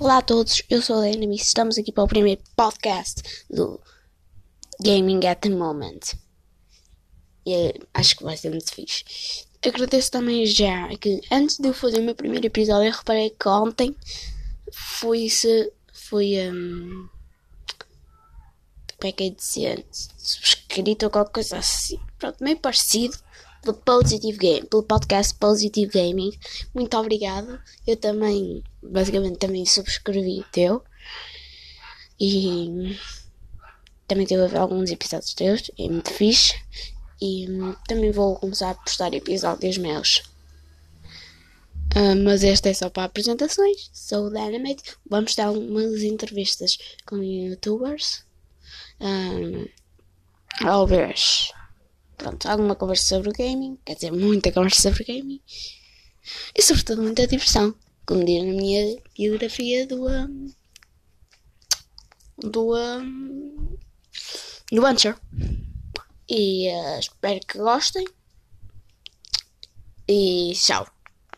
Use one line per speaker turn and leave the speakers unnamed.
Olá a todos, eu sou a Enemy estamos aqui para o primeiro podcast do Gaming at the Moment. E acho que vai ser muito fixe. Agradeço também já que antes de eu fazer o meu primeiro episódio, eu reparei que ontem fui se foi um, como é que é dizer subscrito ou qualquer coisa assim. Pronto, meio parecido Positive Game, pelo podcast Positive Gaming. Muito obrigado. Eu também, basicamente, também subscrevi teu. E também teve alguns episódios teus, é muito fixe. E também vou começar a postar episódios meus. Uh, mas este é só para apresentações. Sou o Dynamite. Vamos dar algumas entrevistas com youtubers. Um, talvez pronto, alguma conversa sobre o gaming, quer dizer, muita conversa sobre gaming e sobretudo muita diversão, como diz na minha biografia do um, do um, do Anchor. E uh, espero que gostem. E tchau.